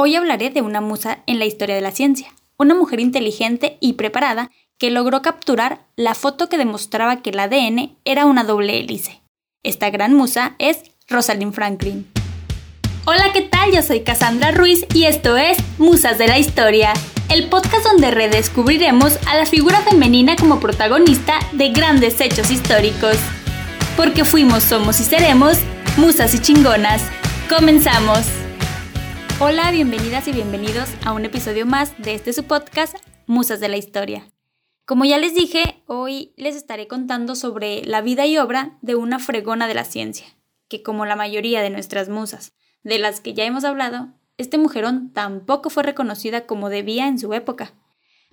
Hoy hablaré de una musa en la historia de la ciencia, una mujer inteligente y preparada que logró capturar la foto que demostraba que el ADN era una doble hélice. Esta gran musa es Rosalind Franklin. Hola, ¿qué tal? Yo soy Cassandra Ruiz y esto es Musas de la Historia, el podcast donde redescubriremos a la figura femenina como protagonista de grandes hechos históricos. Porque fuimos, somos y seremos musas y chingonas. Comenzamos. Hola, bienvenidas y bienvenidos a un episodio más de este su podcast, Musas de la Historia. Como ya les dije, hoy les estaré contando sobre la vida y obra de una fregona de la ciencia, que como la mayoría de nuestras musas, de las que ya hemos hablado, este mujerón tampoco fue reconocida como debía en su época.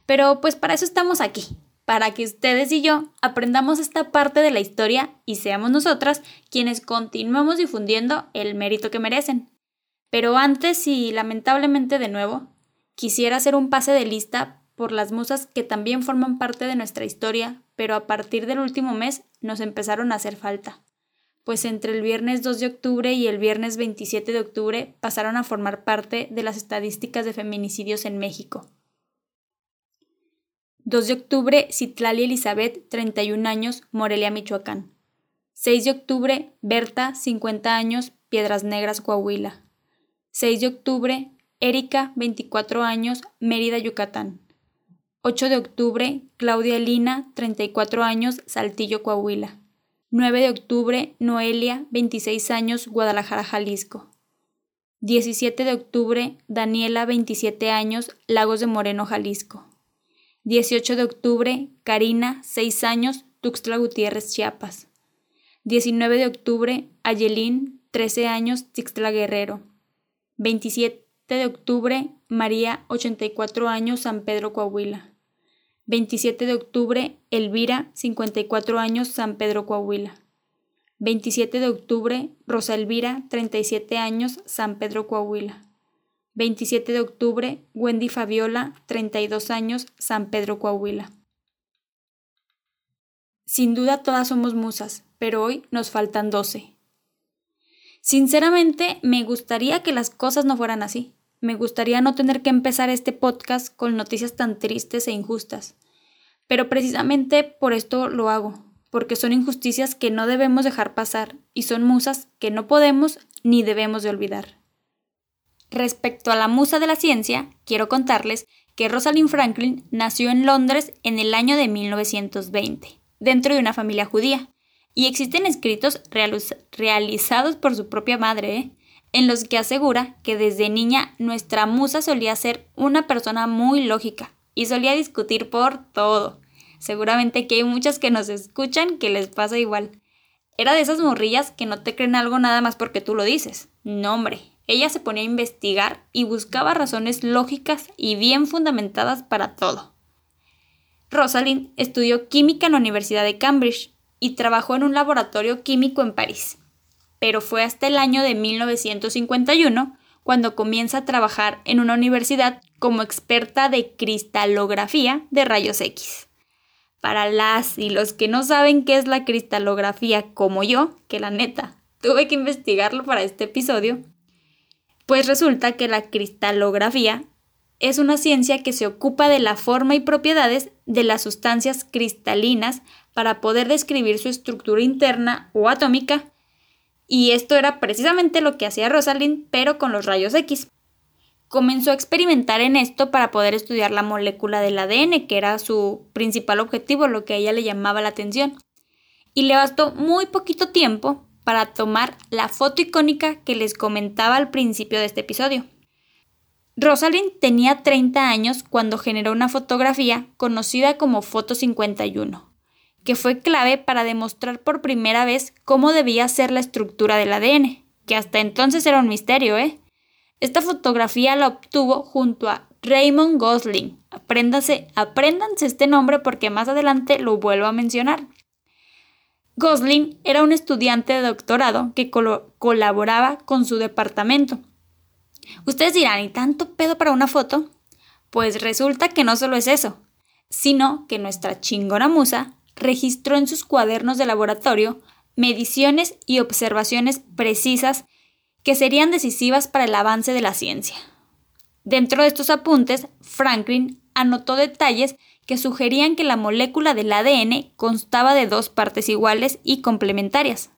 Pero pues para eso estamos aquí, para que ustedes y yo aprendamos esta parte de la historia y seamos nosotras quienes continuemos difundiendo el mérito que merecen. Pero antes y lamentablemente de nuevo, quisiera hacer un pase de lista por las musas que también forman parte de nuestra historia, pero a partir del último mes nos empezaron a hacer falta. Pues entre el viernes 2 de octubre y el viernes 27 de octubre pasaron a formar parte de las estadísticas de feminicidios en México. 2 de octubre, Citlali Elizabeth, 31 años, Morelia, Michoacán. 6 de octubre, Berta, 50 años, Piedras Negras, Coahuila. 6 de octubre, Erika, 24 años, Mérida, Yucatán. 8 de octubre, Claudia Lina, 34 años, Saltillo, Coahuila. 9 de octubre, Noelia, 26 años, Guadalajara, Jalisco. 17 de octubre, Daniela, 27 años, Lagos de Moreno, Jalisco. 18 de octubre, Karina, 6 años, Tuxtla Gutiérrez, Chiapas. 19 de octubre, Ayelín, 13 años, Tixtla Guerrero. 27 de octubre, María, 84 años, San Pedro, Coahuila. 27 de octubre, Elvira, 54 años, San Pedro, Coahuila. 27 de octubre, Rosa Elvira, 37 años, San Pedro, Coahuila. 27 de octubre, Wendy Fabiola, 32 años, San Pedro, Coahuila. Sin duda todas somos musas, pero hoy nos faltan 12. Sinceramente, me gustaría que las cosas no fueran así. Me gustaría no tener que empezar este podcast con noticias tan tristes e injustas. Pero precisamente por esto lo hago, porque son injusticias que no debemos dejar pasar y son musas que no podemos ni debemos de olvidar. Respecto a la musa de la ciencia, quiero contarles que Rosalind Franklin nació en Londres en el año de 1920, dentro de una familia judía. Y existen escritos realizados por su propia madre, ¿eh? en los que asegura que desde niña nuestra musa solía ser una persona muy lógica y solía discutir por todo. Seguramente que hay muchas que nos escuchan que les pasa igual. Era de esas morrillas que no te creen algo nada más porque tú lo dices. No, hombre. Ella se ponía a investigar y buscaba razones lógicas y bien fundamentadas para todo. Rosalind estudió química en la Universidad de Cambridge y trabajó en un laboratorio químico en París. Pero fue hasta el año de 1951 cuando comienza a trabajar en una universidad como experta de cristalografía de rayos X. Para las y los que no saben qué es la cristalografía como yo, que la neta, tuve que investigarlo para este episodio, pues resulta que la cristalografía es una ciencia que se ocupa de la forma y propiedades de las sustancias cristalinas para poder describir su estructura interna o atómica, y esto era precisamente lo que hacía Rosalind, pero con los rayos X. Comenzó a experimentar en esto para poder estudiar la molécula del ADN, que era su principal objetivo, lo que a ella le llamaba la atención. Y le bastó muy poquito tiempo para tomar la foto icónica que les comentaba al principio de este episodio. Rosalind tenía 30 años cuando generó una fotografía conocida como Foto 51, que fue clave para demostrar por primera vez cómo debía ser la estructura del ADN, que hasta entonces era un misterio, ¿eh? Esta fotografía la obtuvo junto a Raymond Gosling. Apréndanse, apréndanse este nombre porque más adelante lo vuelvo a mencionar. Gosling era un estudiante de doctorado que colaboraba con su departamento. Ustedes dirán, ¿y tanto pedo para una foto? Pues resulta que no solo es eso, sino que nuestra chingona musa registró en sus cuadernos de laboratorio mediciones y observaciones precisas que serían decisivas para el avance de la ciencia. Dentro de estos apuntes, Franklin anotó detalles que sugerían que la molécula del ADN constaba de dos partes iguales y complementarias.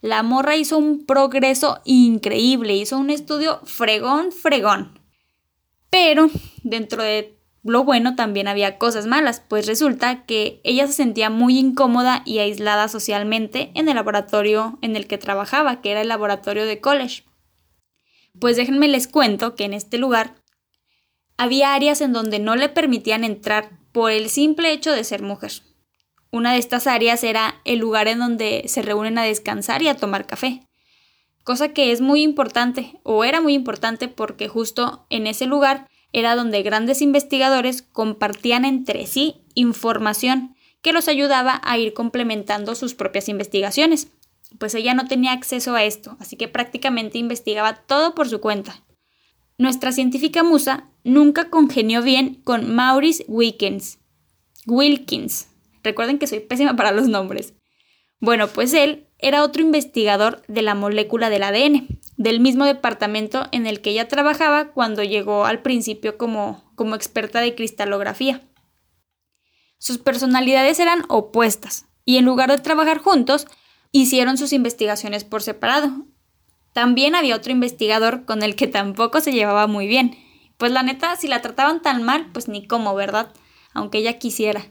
La morra hizo un progreso increíble, hizo un estudio fregón, fregón. Pero dentro de lo bueno también había cosas malas, pues resulta que ella se sentía muy incómoda y aislada socialmente en el laboratorio en el que trabajaba, que era el laboratorio de college. Pues déjenme les cuento que en este lugar había áreas en donde no le permitían entrar por el simple hecho de ser mujer. Una de estas áreas era el lugar en donde se reúnen a descansar y a tomar café. Cosa que es muy importante, o era muy importante porque justo en ese lugar era donde grandes investigadores compartían entre sí información que los ayudaba a ir complementando sus propias investigaciones. Pues ella no tenía acceso a esto, así que prácticamente investigaba todo por su cuenta. Nuestra científica musa nunca congenió bien con Maurice Wilkins. Wilkins, Recuerden que soy pésima para los nombres. Bueno, pues él era otro investigador de la molécula del ADN, del mismo departamento en el que ella trabajaba cuando llegó al principio como, como experta de cristalografía. Sus personalidades eran opuestas y en lugar de trabajar juntos, hicieron sus investigaciones por separado. También había otro investigador con el que tampoco se llevaba muy bien. Pues la neta, si la trataban tan mal, pues ni cómo, ¿verdad? Aunque ella quisiera.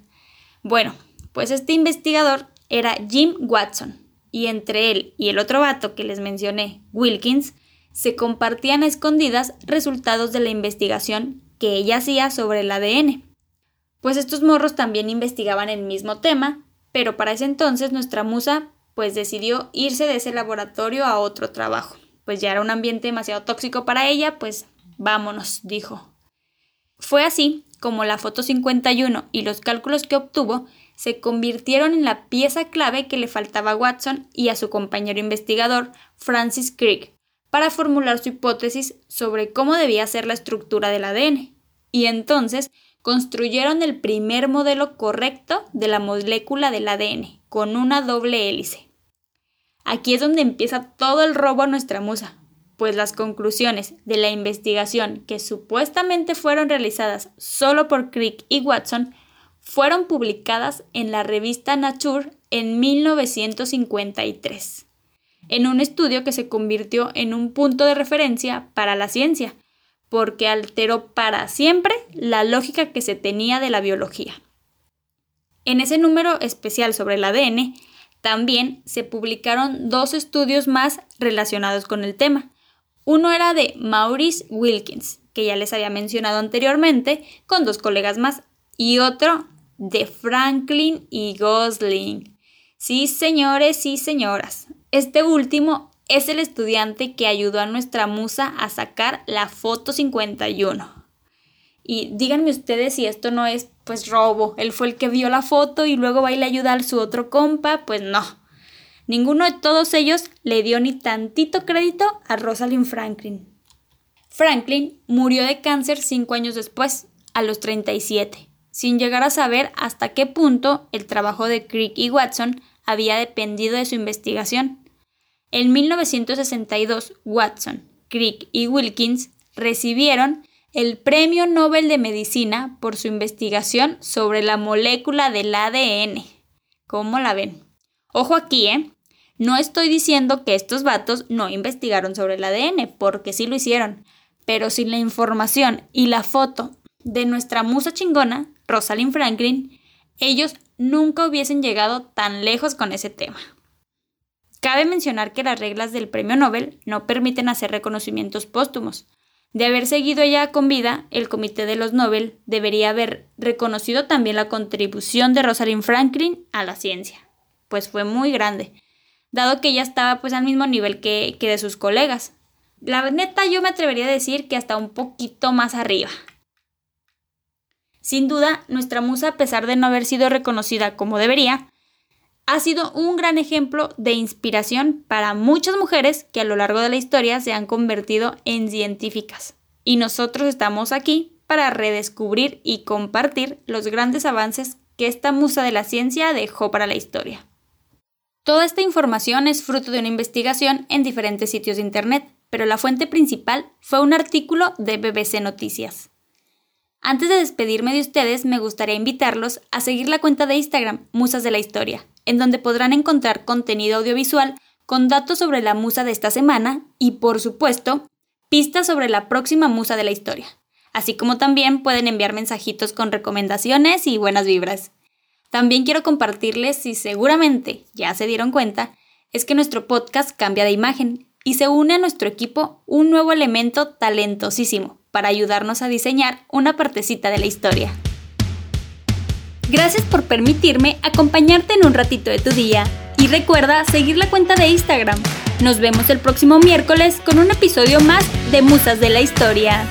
Bueno, pues este investigador era Jim Watson, y entre él y el otro vato que les mencioné, Wilkins, se compartían a escondidas resultados de la investigación que ella hacía sobre el ADN. Pues estos morros también investigaban el mismo tema, pero para ese entonces nuestra musa pues decidió irse de ese laboratorio a otro trabajo. Pues ya era un ambiente demasiado tóxico para ella, pues vámonos, dijo. Fue así como la foto 51 y los cálculos que obtuvo se convirtieron en la pieza clave que le faltaba a Watson y a su compañero investigador, Francis Crick, para formular su hipótesis sobre cómo debía ser la estructura del ADN. Y entonces construyeron el primer modelo correcto de la molécula del ADN, con una doble hélice. Aquí es donde empieza todo el robo a nuestra musa, pues las conclusiones de la investigación que supuestamente fueron realizadas solo por Crick y Watson fueron publicadas en la revista Nature en 1953, en un estudio que se convirtió en un punto de referencia para la ciencia, porque alteró para siempre la lógica que se tenía de la biología. En ese número especial sobre el ADN, también se publicaron dos estudios más relacionados con el tema, uno era de Maurice Wilkins, que ya les había mencionado anteriormente, con dos colegas más, y otro de Franklin y Gosling. Sí, señores y señoras. Este último es el estudiante que ayudó a nuestra musa a sacar la foto 51. Y díganme ustedes si esto no es pues robo. Él fue el que vio la foto y luego va y le ayuda a su otro compa. Pues no. Ninguno de todos ellos le dio ni tantito crédito a Rosalind Franklin. Franklin murió de cáncer cinco años después, a los 37, sin llegar a saber hasta qué punto el trabajo de Crick y Watson había dependido de su investigación. En 1962, Watson, Crick y Wilkins recibieron el Premio Nobel de Medicina por su investigación sobre la molécula del ADN. ¿Cómo la ven? Ojo aquí, ¿eh? No estoy diciendo que estos vatos no investigaron sobre el ADN, porque sí lo hicieron, pero sin la información y la foto de nuestra musa chingona, Rosalind Franklin, ellos nunca hubiesen llegado tan lejos con ese tema. Cabe mencionar que las reglas del premio Nobel no permiten hacer reconocimientos póstumos. De haber seguido ella con vida, el Comité de los Nobel debería haber reconocido también la contribución de Rosalind Franklin a la ciencia, pues fue muy grande dado que ella estaba pues al mismo nivel que, que de sus colegas. La neta yo me atrevería a decir que hasta un poquito más arriba. Sin duda, nuestra musa, a pesar de no haber sido reconocida como debería, ha sido un gran ejemplo de inspiración para muchas mujeres que a lo largo de la historia se han convertido en científicas. Y nosotros estamos aquí para redescubrir y compartir los grandes avances que esta musa de la ciencia dejó para la historia. Toda esta información es fruto de una investigación en diferentes sitios de Internet, pero la fuente principal fue un artículo de BBC Noticias. Antes de despedirme de ustedes, me gustaría invitarlos a seguir la cuenta de Instagram Musas de la Historia, en donde podrán encontrar contenido audiovisual con datos sobre la musa de esta semana y, por supuesto, pistas sobre la próxima musa de la historia. Así como también pueden enviar mensajitos con recomendaciones y buenas vibras. También quiero compartirles, si seguramente ya se dieron cuenta, es que nuestro podcast cambia de imagen y se une a nuestro equipo un nuevo elemento talentosísimo para ayudarnos a diseñar una partecita de la historia. Gracias por permitirme acompañarte en un ratito de tu día y recuerda seguir la cuenta de Instagram. Nos vemos el próximo miércoles con un episodio más de Musas de la Historia.